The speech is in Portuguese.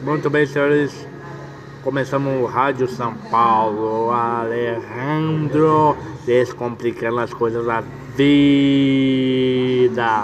Muito bem, senhores. Começamos o Rádio São Paulo. Alejandro descomplicando as coisas da vida.